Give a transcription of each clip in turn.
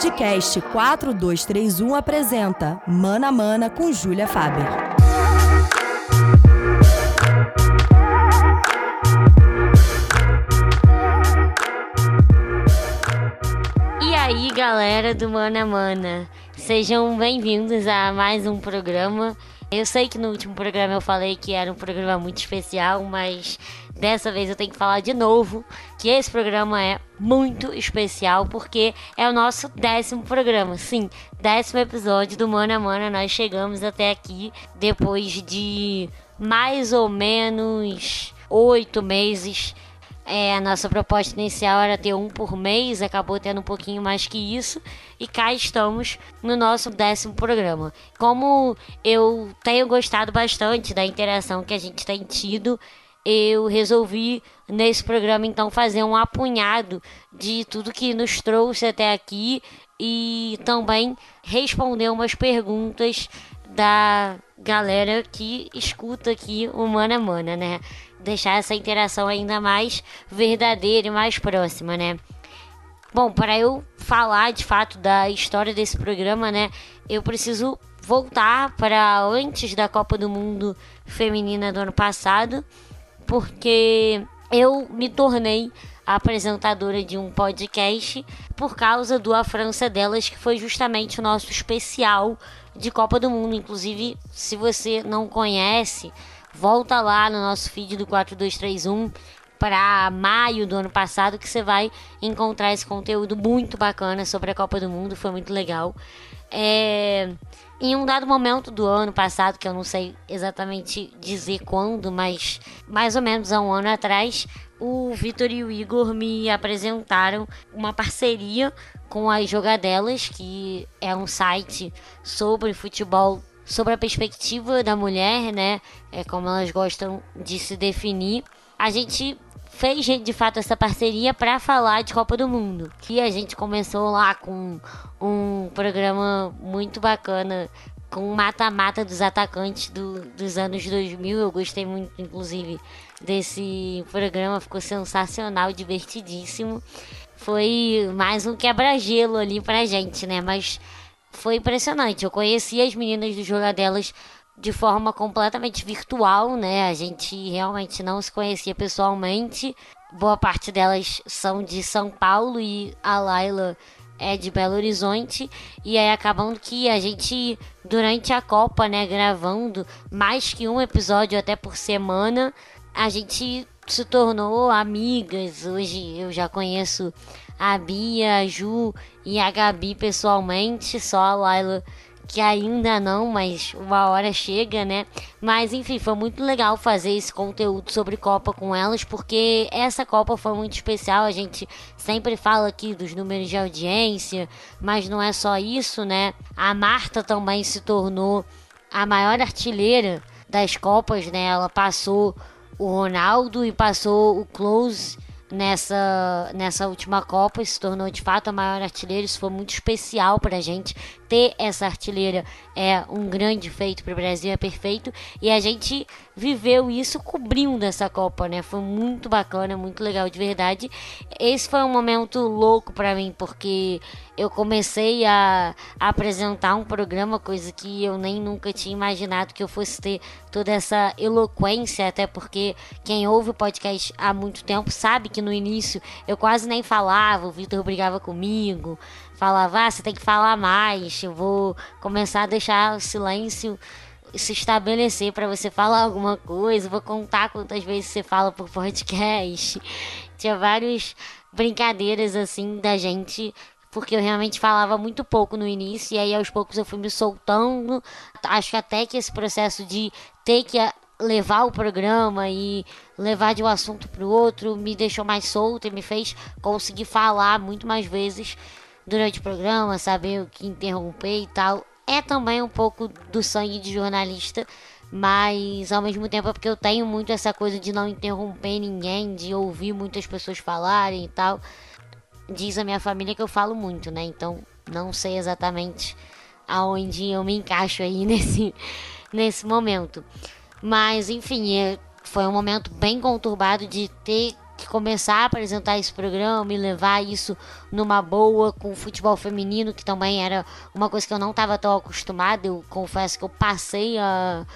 Podcast 4231 apresenta Mana Mana com Júlia Faber. E aí, galera do Mana Mana, sejam bem-vindos a mais um programa. Eu sei que no último programa eu falei que era um programa muito especial, mas dessa vez eu tenho que falar de novo que esse programa é muito especial porque é o nosso décimo programa. Sim, décimo episódio do Mana Mana. Nós chegamos até aqui depois de mais ou menos oito meses é, a nossa proposta inicial era ter um por mês, acabou tendo um pouquinho mais que isso. E cá estamos no nosso décimo programa. Como eu tenho gostado bastante da interação que a gente tem tido, eu resolvi nesse programa então fazer um apunhado de tudo que nos trouxe até aqui e também responder umas perguntas da galera que escuta aqui o Mana Mana, né? deixar essa interação ainda mais verdadeira e mais próxima, né? Bom, para eu falar de fato da história desse programa, né, eu preciso voltar para antes da Copa do Mundo Feminina do ano passado, porque eu me tornei apresentadora de um podcast por causa do A França Delas, que foi justamente o nosso especial de Copa do Mundo. Inclusive, se você não conhece, volta lá no nosso feed do 4231 para maio do ano passado que você vai encontrar esse conteúdo muito bacana sobre a Copa do Mundo, foi muito legal. É, em um dado momento do ano passado, que eu não sei exatamente dizer quando, mas mais ou menos há um ano atrás, o Vitor e o Igor me apresentaram uma parceria com as Jogadelas, que é um site sobre futebol sobre a perspectiva da mulher, né? É como elas gostam de se definir. A gente fez de fato essa parceria para falar de Copa do Mundo. Que a gente começou lá com um programa muito bacana com mata-mata dos atacantes do, dos anos 2000. Eu gostei muito, inclusive, desse programa. Ficou sensacional, divertidíssimo. Foi mais um quebra-gelo ali pra gente, né? Mas foi impressionante. Eu conheci as meninas do Jogadelas de forma completamente virtual, né? A gente realmente não se conhecia pessoalmente. Boa parte delas são de São Paulo e a Laila é de Belo Horizonte. E aí acabando que a gente, durante a Copa, né, gravando mais que um episódio até por semana, a gente se tornou amigas. Hoje eu já conheço a Bia, a Ju e a Gabi pessoalmente, só a Laila que ainda não, mas uma hora chega, né? Mas enfim, foi muito legal fazer esse conteúdo sobre Copa com elas, porque essa Copa foi muito especial. A gente sempre fala aqui dos números de audiência, mas não é só isso, né? A Marta também se tornou a maior artilheira das Copas, né? Ela passou o Ronaldo e passou o Close nessa, nessa última Copa se tornou de fato a maior artilheira. Isso foi muito especial para a gente. Ter essa artilheira é um grande feito para o Brasil, é perfeito. E a gente viveu isso cobrindo essa Copa, né? Foi muito bacana, muito legal de verdade. Esse foi um momento louco para mim, porque eu comecei a, apresentar um programa, coisa que eu nem nunca tinha imaginado que eu fosse ter toda essa eloquência, até porque quem ouve o podcast há muito tempo sabe que no início eu quase nem falava, o Vitor brigava comigo, falava, ah, você tem que falar mais, eu vou começar a deixar o silêncio se estabelecer para você falar alguma coisa, vou contar quantas vezes você fala por podcast. Tinha várias brincadeiras assim da gente porque eu realmente falava muito pouco no início e aí aos poucos eu fui me soltando. Acho que até que esse processo de ter que levar o programa e levar de um assunto para o outro me deixou mais solto e me fez conseguir falar muito mais vezes durante o programa, saber o que interromper e tal. É também um pouco do sangue de jornalista, mas ao mesmo tempo é porque eu tenho muito essa coisa de não interromper ninguém, de ouvir muitas pessoas falarem e tal diz a minha família que eu falo muito, né? Então não sei exatamente aonde eu me encaixo aí nesse, nesse momento. Mas enfim, é, foi um momento bem conturbado de ter que começar a apresentar esse programa e levar isso numa boa com o futebol feminino, que também era uma coisa que eu não estava tão acostumada. Eu confesso que eu passei a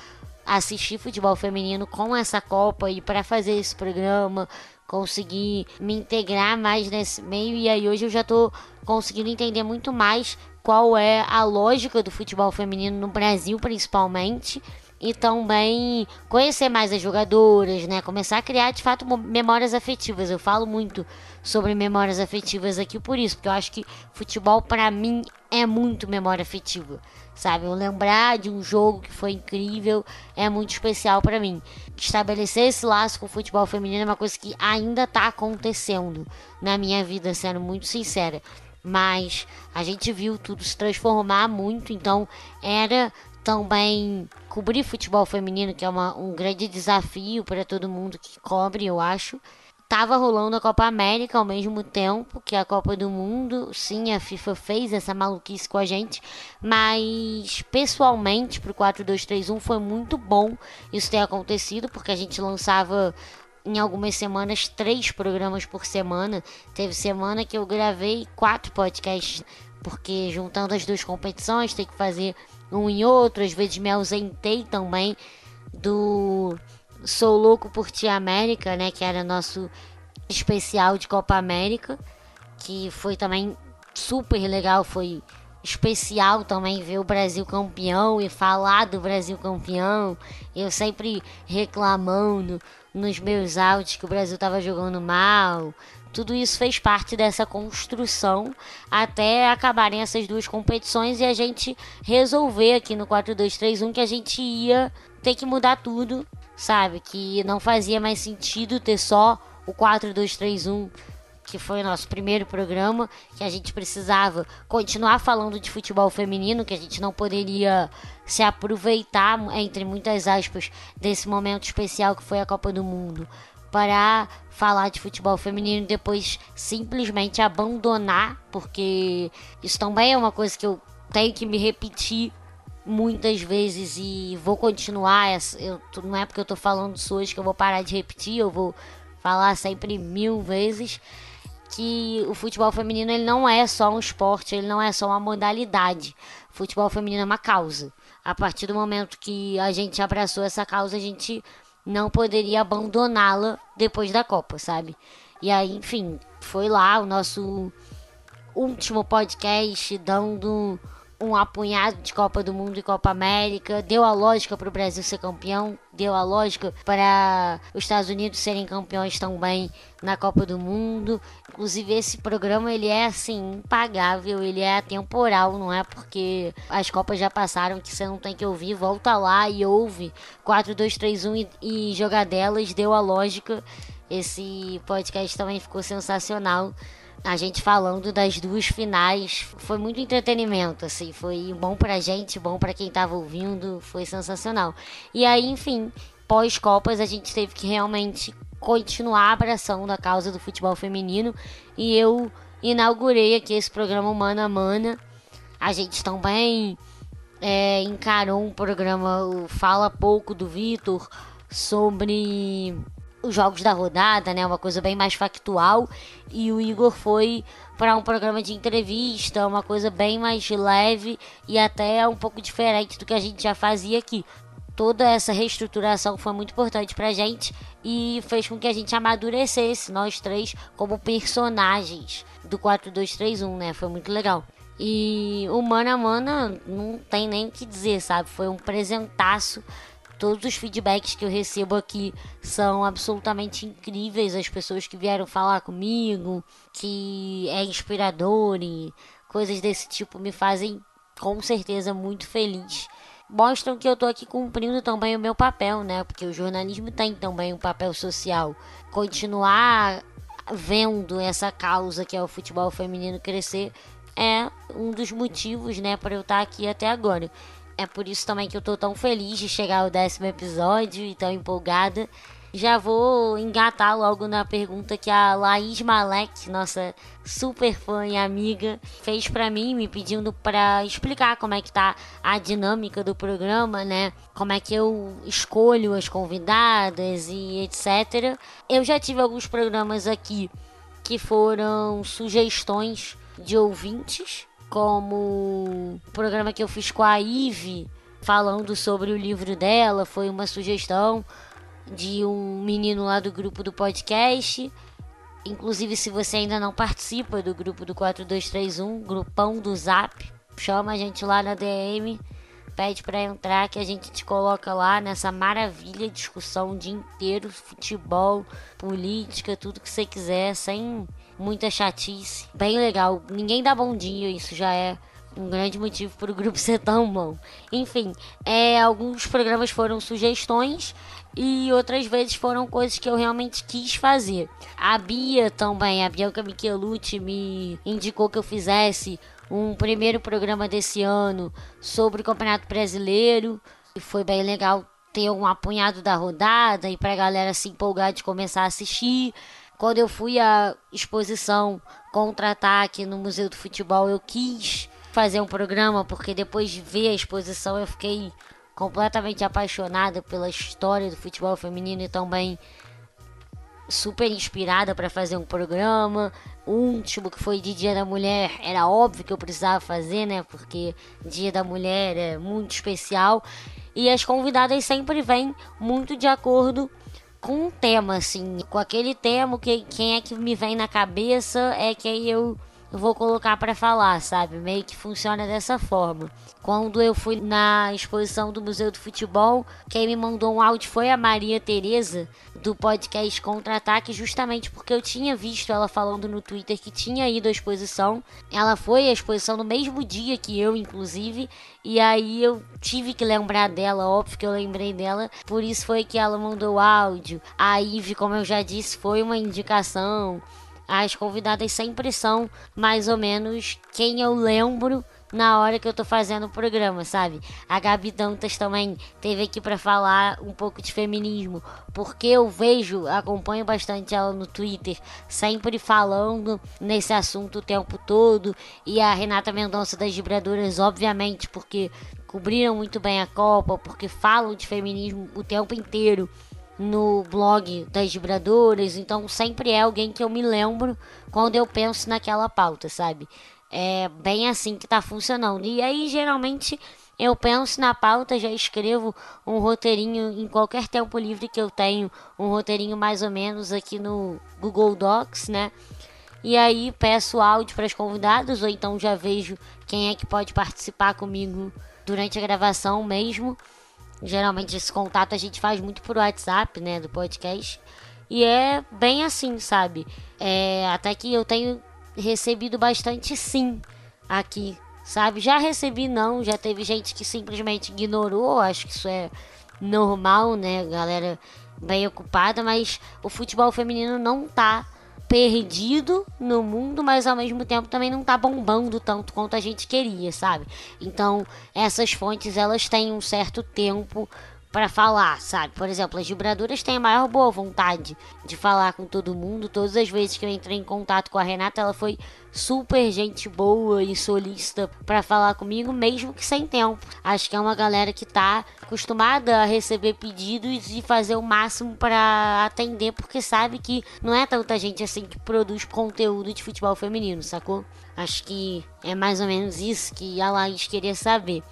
assistir futebol feminino com essa Copa e para fazer esse programa, conseguir me integrar mais nesse meio e aí hoje eu já estou conseguindo entender muito mais qual é a lógica do futebol feminino no Brasil, principalmente e também conhecer mais as jogadoras, né? Começar a criar de fato memórias afetivas. Eu falo muito sobre memórias afetivas aqui por isso, porque eu acho que futebol para mim é muito memória afetiva, sabe? Eu lembrar de um jogo que foi incrível é muito especial para mim. Estabelecer esse laço com o futebol feminino é uma coisa que ainda tá acontecendo na minha vida, sendo muito sincera mas a gente viu tudo se transformar muito, então era também cobrir futebol feminino, que é uma, um grande desafio para todo mundo que cobre, eu acho. Tava rolando a Copa América ao mesmo tempo que a Copa do Mundo. Sim, a FIFA fez essa maluquice com a gente, mas pessoalmente pro 4-2-3-1 foi muito bom isso ter acontecido, porque a gente lançava em algumas semanas três programas por semana. Teve semana que eu gravei quatro podcasts, porque juntando as duas competições tem que fazer um e outro, às vezes me ausentei também do Sou Louco por Ti América, né, que era nosso especial de Copa América, que foi também super legal, foi especial também ver o Brasil campeão e falar do Brasil campeão. Eu sempre reclamando nos meus áudios que o Brasil estava jogando mal, tudo isso fez parte dessa construção até acabarem essas duas competições e a gente resolver aqui no 4-2-3-1 que a gente ia ter que mudar tudo, sabe? Que não fazia mais sentido ter só o 4-2-3-1 que foi o nosso primeiro programa, que a gente precisava continuar falando de futebol feminino, que a gente não poderia se aproveitar, entre muitas aspas, desse momento especial que foi a Copa do Mundo, para falar de futebol feminino e depois simplesmente abandonar, porque isso também é uma coisa que eu tenho que me repetir muitas vezes e vou continuar. Eu, não é porque eu tô falando isso hoje que eu vou parar de repetir, eu vou falar sempre mil vezes que o futebol feminino ele não é só um esporte, ele não é só uma modalidade. O futebol feminino é uma causa. A partir do momento que a gente abraçou essa causa, a gente não poderia abandoná-la depois da Copa, sabe? E aí, enfim, foi lá o nosso último podcast dando um apunhado de Copa do Mundo e Copa América, deu a lógica para o Brasil ser campeão, deu a lógica para os Estados Unidos serem campeões também na Copa do Mundo. Inclusive esse programa ele é assim impagável, ele é atemporal, não é porque as Copas já passaram que você não tem que ouvir, volta lá e ouve 4 2 3 1 e, e jogadelas, deu a lógica. Esse podcast também ficou sensacional a gente falando das duas finais. Foi muito entretenimento, assim. Foi bom pra gente, bom pra quem tava ouvindo. Foi sensacional. E aí, enfim, pós-Copas, a gente teve que realmente continuar abraçando a causa do futebol feminino. E eu inaugurei aqui esse programa Mano a Mana. A gente também é, encarou um programa, Fala Pouco do Vitor, sobre os jogos da rodada, né? Uma coisa bem mais factual. E o Igor foi para um programa de entrevista, uma coisa bem mais leve e até um pouco diferente do que a gente já fazia aqui. Toda essa reestruturação foi muito importante pra gente e fez com que a gente amadurecesse, nós três, como personagens do 4231, né? Foi muito legal. E o Mana a Mana não tem nem o que dizer, sabe? Foi um presentaço Todos os feedbacks que eu recebo aqui são absolutamente incríveis. As pessoas que vieram falar comigo, que é inspirador e coisas desse tipo me fazem com certeza muito feliz. Mostram que eu tô aqui cumprindo também o meu papel, né? Porque o jornalismo tem também um papel social. Continuar vendo essa causa que é o futebol feminino crescer é um dos motivos, né, para eu estar aqui até agora. É por isso também que eu tô tão feliz de chegar ao décimo episódio e tão empolgada. já vou engatar logo na pergunta que a Laís Malek, nossa super fã e amiga, fez para mim, me pedindo para explicar como é que tá a dinâmica do programa, né? Como é que eu escolho as convidadas e etc. Eu já tive alguns programas aqui que foram sugestões de ouvintes, como o programa que eu fiz com a Ive, falando sobre o livro dela, foi uma sugestão de um menino lá do grupo do podcast. Inclusive, se você ainda não participa do grupo do 4231, grupão do Zap, chama a gente lá na DM, pede para entrar que a gente te coloca lá nessa maravilha discussão o dia inteiro, futebol, política, tudo que você quiser, sem muita chatice. Bem legal. Ninguém dá bom dia, isso já é um grande motivo para o grupo ser tão bom. Enfim, é, alguns programas foram sugestões e outras vezes foram coisas que eu realmente quis fazer. A Bia também, a Bianca Michelucci me indicou que eu fizesse um primeiro programa desse ano sobre o Campeonato Brasileiro e foi bem legal ter um apunhado da rodada e para a galera se empolgar de começar a assistir. Quando eu fui à exposição Contra-Ataque no Museu do Futebol, eu quis fazer um programa porque depois de ver a exposição eu fiquei completamente apaixonada pela história do futebol feminino e também super inspirada para fazer um programa. O último que foi de Dia da Mulher era óbvio que eu precisava fazer, né? Porque Dia da Mulher é muito especial e as convidadas sempre vêm muito de acordo com um tema, assim, com aquele tema que quem é que me vem na cabeça é que eu eu vou colocar para falar, sabe? Meio que funciona dessa forma. Quando eu fui na exposição do Museu do Futebol, quem me mandou um áudio foi a Maria Tereza do podcast Contra-Ataque, justamente porque eu tinha visto ela falando no Twitter que tinha ido à exposição. Ela foi à exposição no mesmo dia que eu, inclusive, e aí eu tive que lembrar dela, óbvio que eu lembrei dela, por isso foi que ela mandou o áudio. A Ive, como eu já disse, foi uma indicação as convidadas sempre são mais ou menos quem eu lembro na hora que eu tô fazendo o programa, sabe? A Gabi Dantas também teve aqui para falar um pouco de feminismo, porque eu vejo, acompanho bastante ela no Twitter, sempre falando nesse assunto o tempo todo, e a Renata Mendonça das Vibradoras, obviamente, porque cobriram muito bem a Copa, porque falam de feminismo o tempo inteiro no blog das vibradoras, então sempre é alguém que eu me lembro quando eu penso naquela pauta, sabe? É bem assim que tá funcionando. E aí, geralmente, eu penso na pauta, já escrevo um roteirinho em qualquer tempo livre que eu tenho, um roteirinho mais ou menos aqui no Google Docs, né? E aí peço áudio para as convidadas, ou então já vejo quem é que pode participar comigo durante a gravação mesmo. Geralmente esse contato a gente faz muito por WhatsApp, né, do podcast. E é bem assim, sabe? É, até que eu tenho recebido bastante sim aqui, sabe? Já recebi não, já teve gente que simplesmente ignorou, acho que isso é normal, né, galera bem ocupada, mas o futebol feminino não tá perdido no mundo, mas ao mesmo tempo também não tá bombando tanto quanto a gente queria, sabe? Então, essas fontes elas têm um certo tempo para falar, sabe? Por exemplo, as vibradoras têm a maior boa vontade de falar com todo mundo. Todas as vezes que eu entrei em contato com a Renata, ela foi super gente boa e solista para falar comigo, mesmo que sem tempo. Acho que é uma galera que tá acostumada a receber pedidos e fazer o máximo para atender, porque sabe que não é tanta gente assim que produz conteúdo de futebol feminino, sacou? Acho que é mais ou menos isso que a Laís queria saber.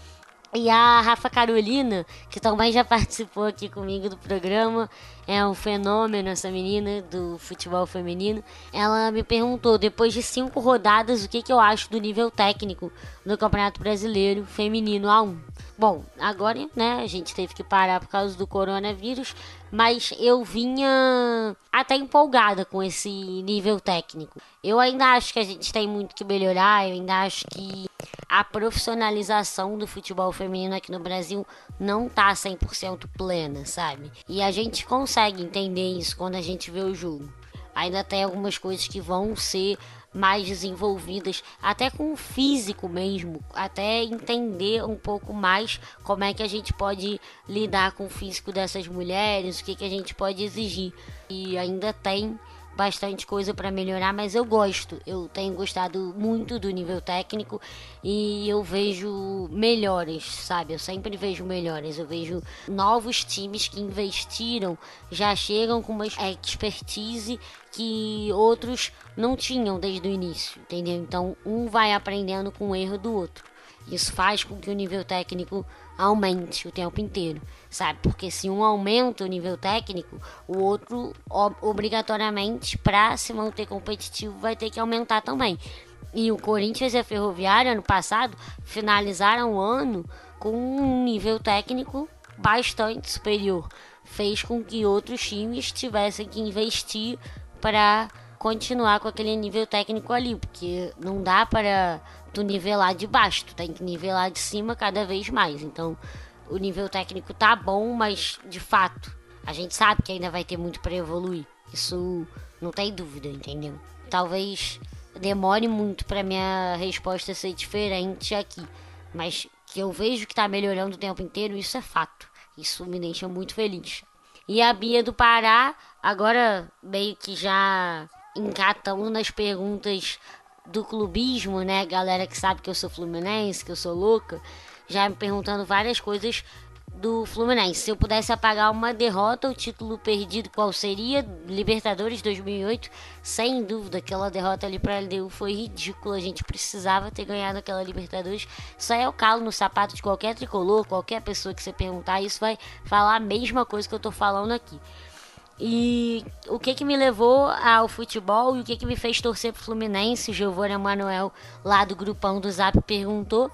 E a Rafa Carolina, que também já participou aqui comigo do programa, é um fenômeno essa menina do futebol feminino. Ela me perguntou, depois de cinco rodadas, o que, que eu acho do nível técnico no Campeonato Brasileiro Feminino A1. Bom, agora né, a gente teve que parar por causa do coronavírus, mas eu vinha até empolgada com esse nível técnico. Eu ainda acho que a gente tem muito que melhorar, eu ainda acho que a profissionalização do futebol feminino aqui no Brasil não tá 100% plena, sabe? E a gente consegue entender isso quando a gente vê o jogo. Ainda tem algumas coisas que vão ser mais desenvolvidas, até com o físico mesmo, até entender um pouco mais como é que a gente pode lidar com o físico dessas mulheres, o que, que a gente pode exigir. E ainda tem bastante coisa para melhorar, mas eu gosto. Eu tenho gostado muito do nível técnico e eu vejo melhores, sabe? Eu sempre vejo melhores. Eu vejo novos times que investiram, já chegam com uma expertise que outros não tinham desde o início, entendeu? Então, um vai aprendendo com o erro do outro. Isso faz com que o nível técnico aumente o tempo inteiro, sabe? Porque se um aumenta o nível técnico, o outro obrigatoriamente para se manter competitivo vai ter que aumentar também. E o Corinthians e a Ferroviária ano passado finalizaram o ano com um nível técnico bastante superior. Fez com que outros times tivessem que investir para continuar com aquele nível técnico ali, porque não dá para tu nivelar de baixo, tu tem que nivelar de cima cada vez mais. Então, o nível técnico tá bom, mas de fato, a gente sabe que ainda vai ter muito para evoluir. Isso não tem dúvida, entendeu? Talvez demore muito para minha resposta ser diferente aqui, mas que eu vejo que tá melhorando o tempo inteiro, isso é fato. Isso me deixa muito feliz. E a Bia do Pará, agora meio que já encatando nas perguntas do clubismo, né? Galera que sabe que eu sou fluminense, que eu sou louca, já me perguntando várias coisas do Fluminense. Se eu pudesse apagar uma derrota, o título perdido, qual seria? Libertadores 2008, sem dúvida, aquela derrota ali para a LDU foi ridícula. A gente precisava ter ganhado aquela Libertadores. Isso é o calo no sapato de qualquer tricolor, qualquer pessoa que você perguntar, isso vai falar a mesma coisa que eu tô falando aqui. E o que que me levou ao futebol e o que que me fez torcer pro Fluminense, o Giovanni Emanuel lá do grupão do Zap perguntou.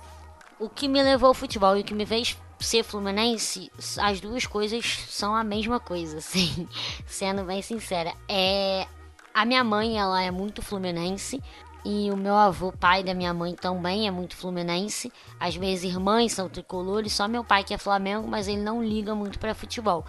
O que me levou ao futebol e o que me fez ser fluminense, as duas coisas são a mesma coisa, assim, sendo bem sincera. É a minha mãe, ela é muito fluminense e o meu avô, pai da minha mãe, também é muito fluminense. As minhas irmãs são tricolores, só meu pai que é Flamengo, mas ele não liga muito para futebol.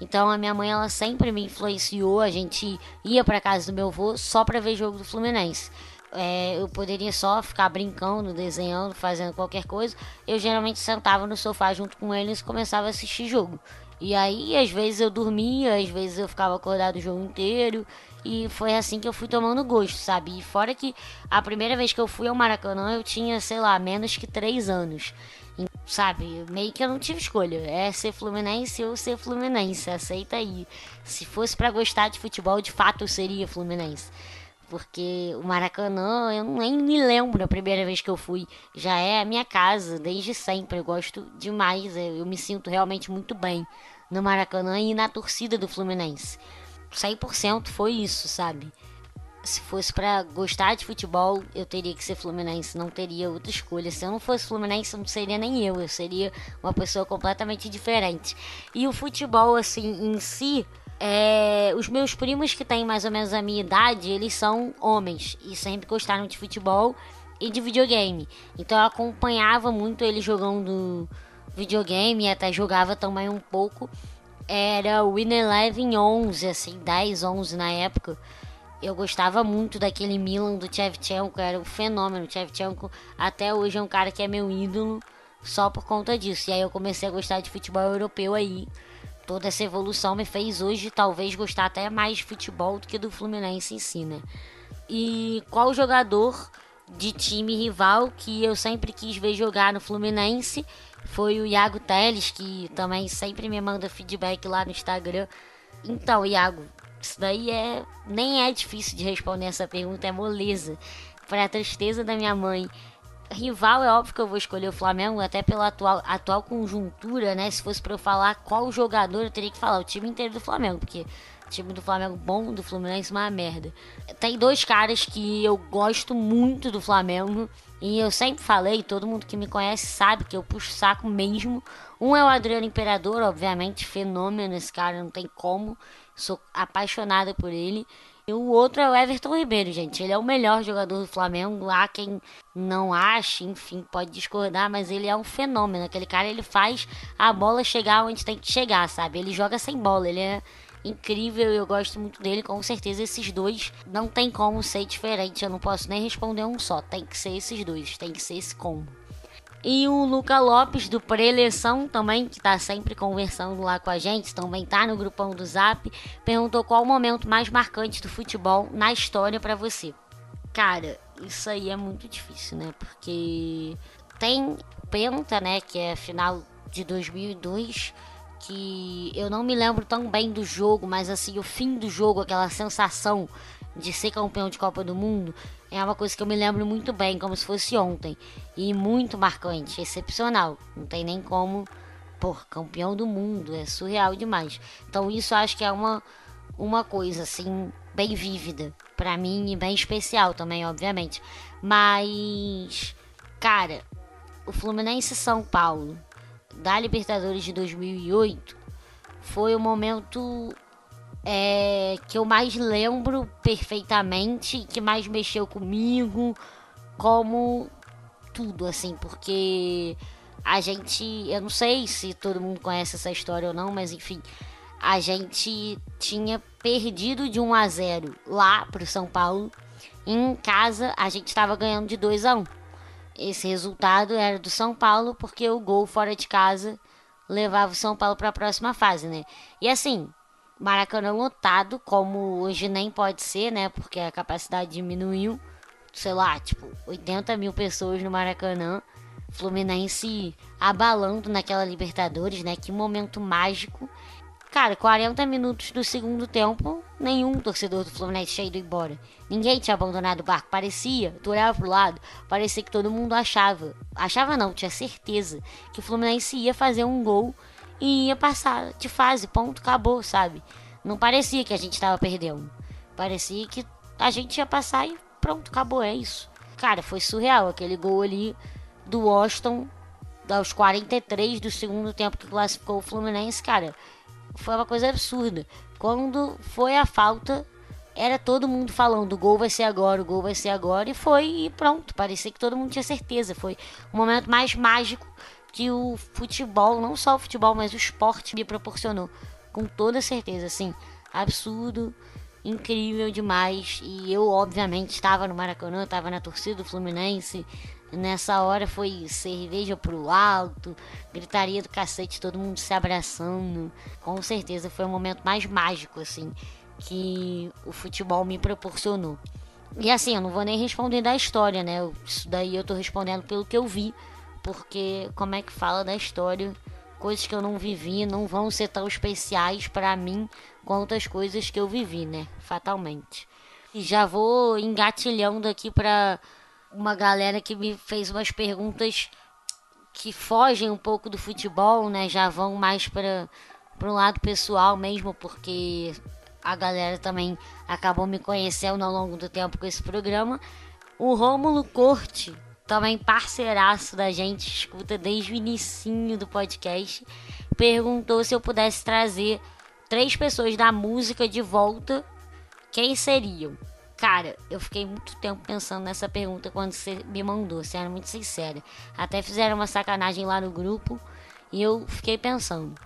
Então a minha mãe ela sempre me influenciou. A gente ia para casa do meu avô só para ver jogo do Fluminense. É, eu poderia só ficar brincando, desenhando, fazendo qualquer coisa. Eu geralmente sentava no sofá junto com eles e começava a assistir jogo. E aí, às vezes eu dormia, às vezes eu ficava acordado o jogo inteiro. E foi assim que eu fui tomando gosto, sabe? E fora que a primeira vez que eu fui ao Maracanã, eu tinha, sei lá, menos que 3 anos. Sabe, meio que eu não tive escolha. É ser Fluminense ou ser Fluminense. Aceita aí. Se fosse para gostar de futebol, de fato eu seria Fluminense. Porque o Maracanã, eu nem me lembro a primeira vez que eu fui. Já é a minha casa, desde sempre. Eu gosto demais. Eu me sinto realmente muito bem no Maracanã e na torcida do Fluminense. 100% foi isso, sabe? se fosse para gostar de futebol, eu teria que ser fluminense, não teria outra escolha. Se eu não fosse fluminense, não seria nem eu, eu seria uma pessoa completamente diferente. E o futebol, assim, em si, é... os meus primos que têm mais ou menos a minha idade, eles são homens e sempre gostaram de futebol e de videogame. Então eu acompanhava muito eles jogando videogame até jogava também um pouco. Era o Win Eleven 11, assim, 10, 11 na época eu gostava muito daquele Milan do Shevchenko, era um fenômeno. O Shevchenko até hoje é um cara que é meu ídolo só por conta disso. E aí eu comecei a gostar de futebol europeu aí. Toda essa evolução me fez hoje talvez gostar até mais de futebol do que do Fluminense em si, né? E qual jogador de time rival que eu sempre quis ver jogar no Fluminense foi o Iago Teles, que também sempre me manda feedback lá no Instagram. Então, Iago, isso daí é nem é difícil de responder essa pergunta, é moleza. Para a tristeza da minha mãe. Rival é óbvio que eu vou escolher o Flamengo, até pela atual, atual conjuntura, né? Se fosse para eu falar qual jogador, eu teria que falar o time inteiro do Flamengo, porque o time do Flamengo bom, do Fluminense uma merda. Tem dois caras que eu gosto muito do Flamengo, e eu sempre falei, todo mundo que me conhece sabe que eu puxo saco mesmo. Um é o Adriano Imperador, obviamente, fenômeno esse cara, não tem como. Sou apaixonada por ele. E o outro é o Everton Ribeiro, gente. Ele é o melhor jogador do Flamengo. Há quem não ache, enfim, pode discordar, mas ele é um fenômeno. Aquele cara, ele faz a bola chegar onde tem que chegar, sabe? Ele joga sem bola. Ele é incrível, eu gosto muito dele, com certeza esses dois não tem como ser diferente, eu não posso nem responder um só, tem que ser esses dois, tem que ser esse combo. E o Luca Lopes do Preleção também, que tá sempre conversando lá com a gente, também tá no grupão do Zap, perguntou qual o momento mais marcante do futebol na história para você. Cara, isso aí é muito difícil, né? Porque tem Penta, né, que é final de 2002, que eu não me lembro tão bem do jogo, mas assim, o fim do jogo, aquela sensação de ser campeão de Copa do Mundo, é uma coisa que eu me lembro muito bem, como se fosse ontem. E muito marcante, excepcional. Não tem nem como. Pô, campeão do mundo, é surreal demais. Então isso acho que é uma, uma coisa, assim, bem vívida. para mim e bem especial também, obviamente. Mas, cara, o Fluminense São Paulo da Libertadores de 2008 foi o momento é, que eu mais lembro perfeitamente, que mais mexeu comigo, como tudo, assim, porque a gente, eu não sei se todo mundo conhece essa história ou não, mas enfim, a gente tinha perdido de 1 a 0 lá pro São Paulo. Em casa, a gente estava ganhando de 2 a 1. Esse resultado era do São Paulo porque o gol fora de casa levava o São Paulo para a próxima fase, né? E assim, Maracanã lotado, como hoje nem pode ser, né? Porque a capacidade diminuiu. Sei lá, tipo, 80 mil pessoas no Maracanã. Fluminense abalando naquela Libertadores, né? Que momento mágico. Cara, 40 minutos do segundo tempo, nenhum torcedor do Fluminense tinha ido embora. Ninguém tinha abandonado o barco. Parecia, tu olhava pro lado, parecia que todo mundo achava. Achava não, tinha certeza que o Fluminense ia fazer um gol e ia passar de fase, ponto, acabou, sabe? Não parecia que a gente tava perdendo. Parecia que a gente ia passar e pronto, acabou, é isso. Cara, foi surreal aquele gol ali do Washington aos 43 do segundo tempo que classificou o Fluminense, cara. Foi uma coisa absurda. Quando foi a falta, era todo mundo falando: o gol vai ser agora, o gol vai ser agora, e foi e pronto. Parecia que todo mundo tinha certeza. Foi o momento mais mágico que o futebol, não só o futebol, mas o esporte me proporcionou. Com toda certeza, assim, absurdo, incrível demais. E eu, obviamente, estava no Maracanã, estava na torcida do Fluminense. Nessa hora foi cerveja pro alto, gritaria do cacete, todo mundo se abraçando. Com certeza foi o momento mais mágico, assim, que o futebol me proporcionou. E assim, eu não vou nem responder da história, né? Isso daí eu tô respondendo pelo que eu vi porque como é que fala da história, coisas que eu não vivi não vão ser tão especiais para mim quanto as coisas que eu vivi, né? Fatalmente. E já vou engatilhando aqui para uma galera que me fez umas perguntas que fogem um pouco do futebol, né? Já vão mais para para um lado pessoal mesmo, porque a galera também acabou me conhecendo ao longo do tempo com esse programa. O Rômulo Corte também parceiraço da gente, escuta desde o inicinho do podcast, perguntou se eu pudesse trazer três pessoas da música de volta, quem seriam? Cara, eu fiquei muito tempo pensando nessa pergunta quando você me mandou, sendo muito sincera. Até fizeram uma sacanagem lá no grupo e eu fiquei pensando.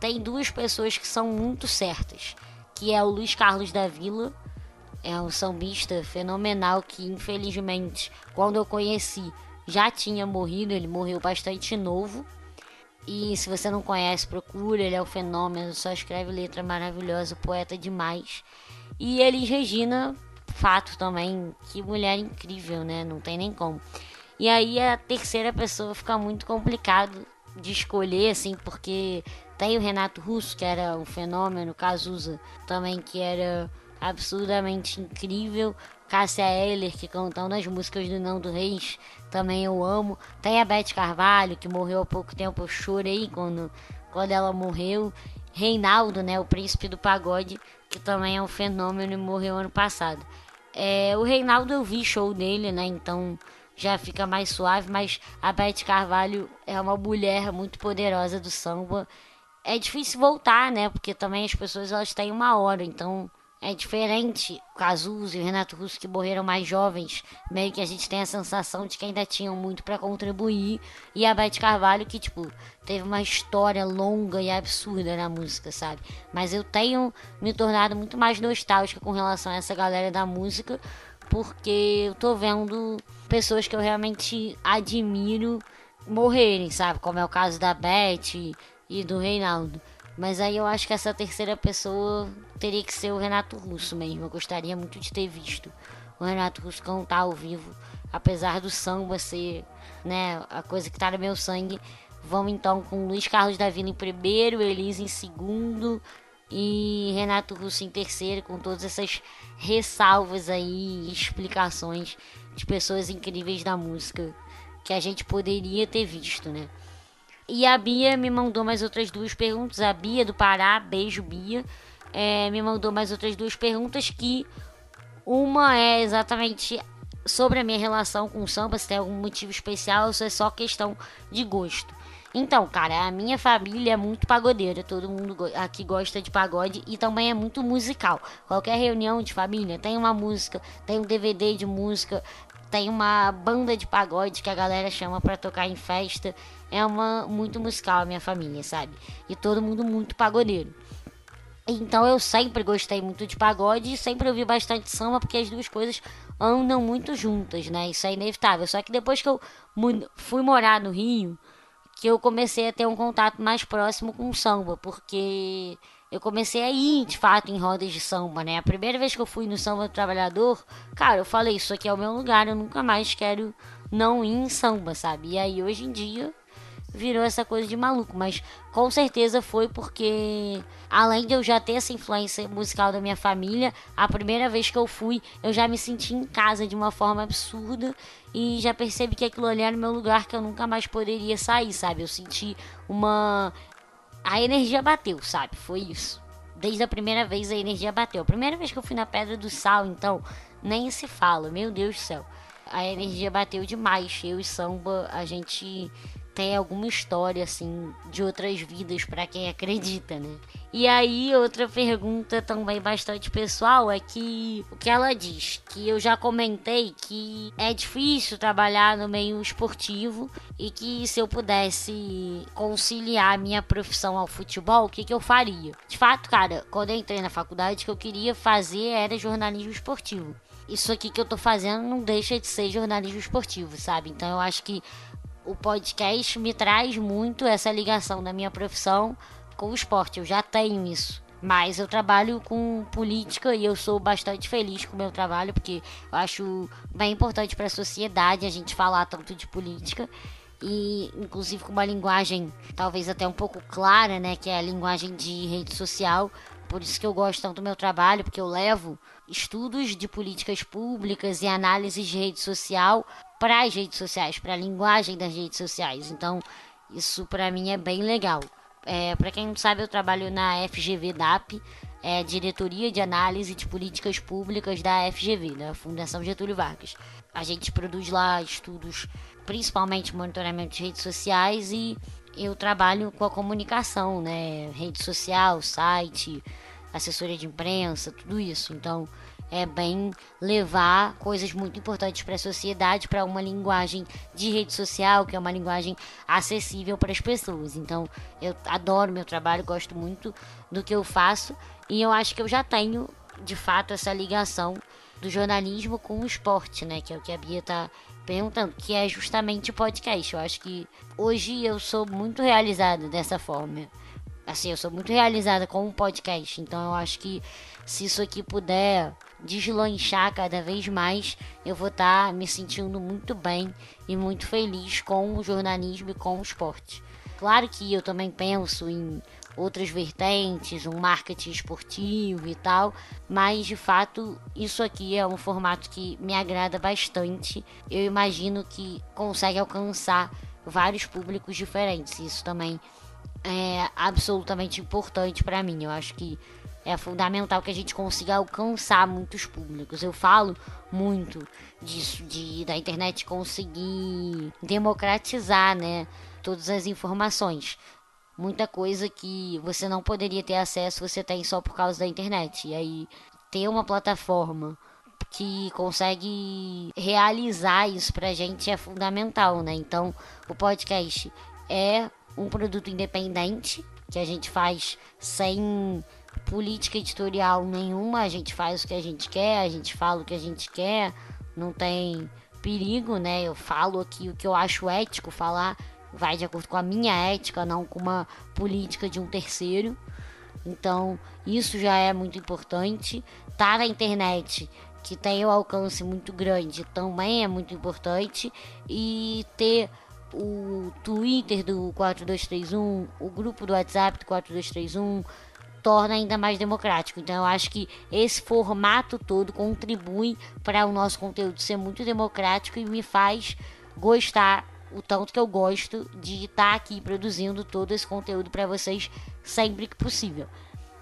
Tem duas pessoas que são muito certas, que é o Luiz Carlos da Vila é um sambista fenomenal que infelizmente quando eu conheci já tinha morrido, ele morreu bastante novo. E se você não conhece, procura, ele é um fenômeno, só escreve letra maravilhosa, poeta demais. E Elis Regina, fato também, que mulher incrível, né? Não tem nem como. E aí a terceira pessoa fica muito complicado de escolher, assim, porque tem o Renato Russo, que era um fenômeno, Cazuza também, que era absurdamente incrível. Cássia Eller, que cantando as músicas do Nando Reis, também eu amo. Tem a Beth Carvalho, que morreu há pouco tempo, eu chorei quando, quando ela morreu. Reinaldo, né, o príncipe do pagode, que também é um fenômeno e morreu ano passado. É, o Reinaldo eu vi show dele, né, então já fica mais suave, mas a Beth Carvalho é uma mulher muito poderosa do samba. É difícil voltar, né, porque também as pessoas elas têm uma hora, então é diferente. Cazuza e o Renato Russo, que morreram mais jovens, meio que a gente tem a sensação de que ainda tinham muito para contribuir. E a Beth Carvalho, que, tipo, teve uma história longa e absurda na música, sabe? Mas eu tenho me tornado muito mais nostálgica com relação a essa galera da música, porque eu tô vendo pessoas que eu realmente admiro morrerem, sabe? Como é o caso da Beth e do Reinaldo. Mas aí eu acho que essa terceira pessoa teria que ser o Renato Russo mesmo. Eu gostaria muito de ter visto o Renato Russo cantar ao vivo, apesar do samba ser, né, a coisa que tá no meu sangue. Vamos então com Luiz Carlos da Vila em primeiro, Elise em segundo e Renato Russo em terceiro, com todas essas ressalvas aí, explicações de pessoas incríveis da música que a gente poderia ter visto, né? E a Bia me mandou mais outras duas perguntas. A Bia do Pará, beijo Bia, é, me mandou mais outras duas perguntas que uma é exatamente sobre a minha relação com o samba, se tem algum motivo especial ou se é só questão de gosto. Então, cara, a minha família é muito pagodeira, todo mundo aqui gosta de pagode e também é muito musical. Qualquer reunião de família tem uma música, tem um DVD de música, tem uma banda de pagode que a galera chama para tocar em festa. É uma muito musical a minha família, sabe? E todo mundo muito pagodeiro. Então eu sempre gostei muito de pagode e sempre ouvi bastante samba porque as duas coisas andam muito juntas, né? Isso é inevitável. Só que depois que eu fui morar no Rio, que eu comecei a ter um contato mais próximo com o samba, porque eu comecei a ir, de fato, em rodas de samba, né? A primeira vez que eu fui no Samba do Trabalhador, cara, eu falei, isso aqui é o meu lugar, eu nunca mais quero não ir em samba, sabe? E aí, hoje em dia, virou essa coisa de maluco, mas com certeza foi porque, além de eu já ter essa influência musical da minha família, a primeira vez que eu fui, eu já me senti em casa de uma forma absurda e já percebi que aquilo ali era o meu lugar que eu nunca mais poderia sair, sabe? Eu senti uma a energia bateu, sabe? Foi isso. Desde a primeira vez a energia bateu. A primeira vez que eu fui na Pedra do Sal, então, nem se fala, meu Deus do céu. A energia bateu demais. Eu e Samba, a gente tem alguma história assim de outras vidas para quem acredita, né? E aí outra pergunta também bastante pessoal é que o que ela diz, que eu já comentei que é difícil trabalhar no meio esportivo e que se eu pudesse conciliar minha profissão ao futebol, o que, que eu faria? De fato, cara, quando eu entrei na faculdade, o que eu queria fazer era jornalismo esportivo isso aqui que eu tô fazendo não deixa de ser jornalismo esportivo, sabe? Então eu acho que o podcast me traz muito essa ligação da minha profissão com o esporte. Eu já tenho isso. Mas eu trabalho com política e eu sou bastante feliz com o meu trabalho, porque eu acho bem importante para a sociedade a gente falar tanto de política e inclusive com uma linguagem talvez até um pouco clara, né, que é a linguagem de rede social. Por isso que eu gosto tanto do meu trabalho, porque eu levo estudos de políticas públicas e análises de rede social para as redes sociais, para a linguagem das redes sociais. Então, isso para mim é bem legal. É, para quem não sabe, eu trabalho na FGV DAP, é Diretoria de Análise de Políticas Públicas da FGV, da Fundação Getúlio Vargas. A gente produz lá estudos, principalmente monitoramento de redes sociais e eu trabalho com a comunicação, né? Rede social, site, assessoria de imprensa, tudo isso. Então, é bem levar coisas muito importantes para a sociedade para uma linguagem de rede social, que é uma linguagem acessível para as pessoas. Então, eu adoro meu trabalho, gosto muito do que eu faço e eu acho que eu já tenho, de fato, essa ligação do jornalismo com o esporte, né, que é o que a Bia está perguntando, que é justamente podcast. Eu acho que hoje eu sou muito realizada dessa forma. Assim, eu sou muito realizada com o podcast, então eu acho que se isso aqui puder deslanchar cada vez mais, eu vou estar tá me sentindo muito bem e muito feliz com o jornalismo e com o esporte. Claro que eu também penso em outras vertentes, um marketing esportivo e tal, mas de fato isso aqui é um formato que me agrada bastante. Eu imagino que consegue alcançar vários públicos diferentes. Isso também é absolutamente importante para mim. Eu acho que é fundamental que a gente consiga alcançar muitos públicos. Eu falo muito disso, de da internet conseguir democratizar, né, todas as informações. Muita coisa que você não poderia ter acesso, você tem só por causa da internet. E aí ter uma plataforma que consegue realizar isso pra gente é fundamental, né? Então, o podcast é um produto independente que a gente faz sem política editorial nenhuma, a gente faz o que a gente quer, a gente fala o que a gente quer, não tem perigo, né? Eu falo aqui o que eu acho ético falar, vai de acordo com a minha ética, não com uma política de um terceiro. Então, isso já é muito importante. Tá na internet, que tem um alcance muito grande, também é muito importante. E ter o Twitter do 4231, o grupo do WhatsApp do 4231 torna ainda mais democrático. Então eu acho que esse formato todo contribui para o nosso conteúdo ser muito democrático e me faz gostar o tanto que eu gosto de estar aqui produzindo todo esse conteúdo para vocês sempre que possível.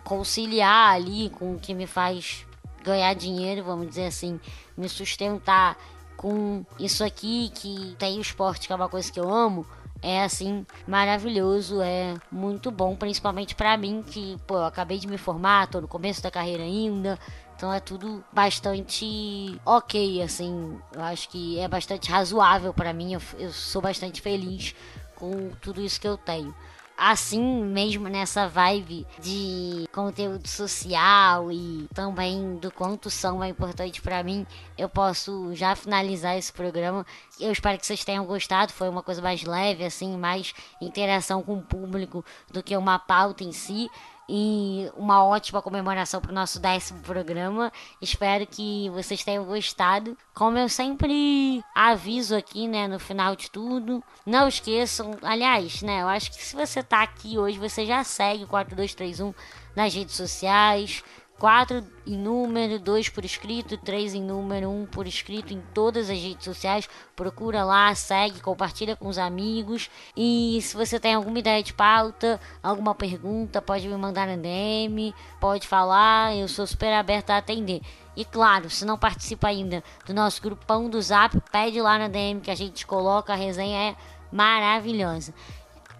Conciliar ali com o que me faz ganhar dinheiro, vamos dizer assim, me sustentar com isso aqui que tem o esporte, que é uma coisa que eu amo, é assim maravilhoso, é muito bom, principalmente para mim que, pô, eu acabei de me formar, tô no começo da carreira ainda, então é tudo bastante ok, assim. Eu acho que é bastante razoável para mim. Eu, eu, sou bastante feliz com tudo isso que eu tenho assim mesmo nessa vibe de conteúdo social e também do quanto são é importante para mim, eu posso já finalizar esse programa. Eu espero que vocês tenham gostado, foi uma coisa mais leve assim, mais interação com o público do que uma pauta em si e uma ótima comemoração para o nosso décimo programa. Espero que vocês tenham gostado. Como eu sempre aviso aqui, né, no final de tudo, não esqueçam, aliás, né, eu acho que se você está aqui hoje, você já segue o 4231 nas redes sociais. 4 em número, 2 por escrito, 3 em número, 1 por escrito em todas as redes sociais. Procura lá, segue, compartilha com os amigos. E se você tem alguma ideia de pauta, alguma pergunta, pode me mandar na DM, pode falar, eu sou super aberta a atender. E claro, se não participa ainda do nosso grupão do Zap, pede lá na DM que a gente coloca, a resenha é maravilhosa.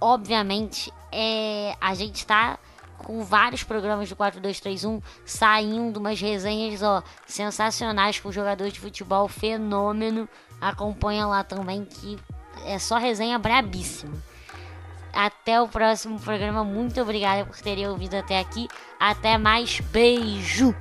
Obviamente, é, a gente está com vários programas do 4231 saindo, umas resenhas ó, sensacionais com jogadores de futebol fenômeno. Acompanha lá também que é só resenha brabíssima. Até o próximo programa. Muito obrigada por terem ouvido até aqui. Até mais. Beijo!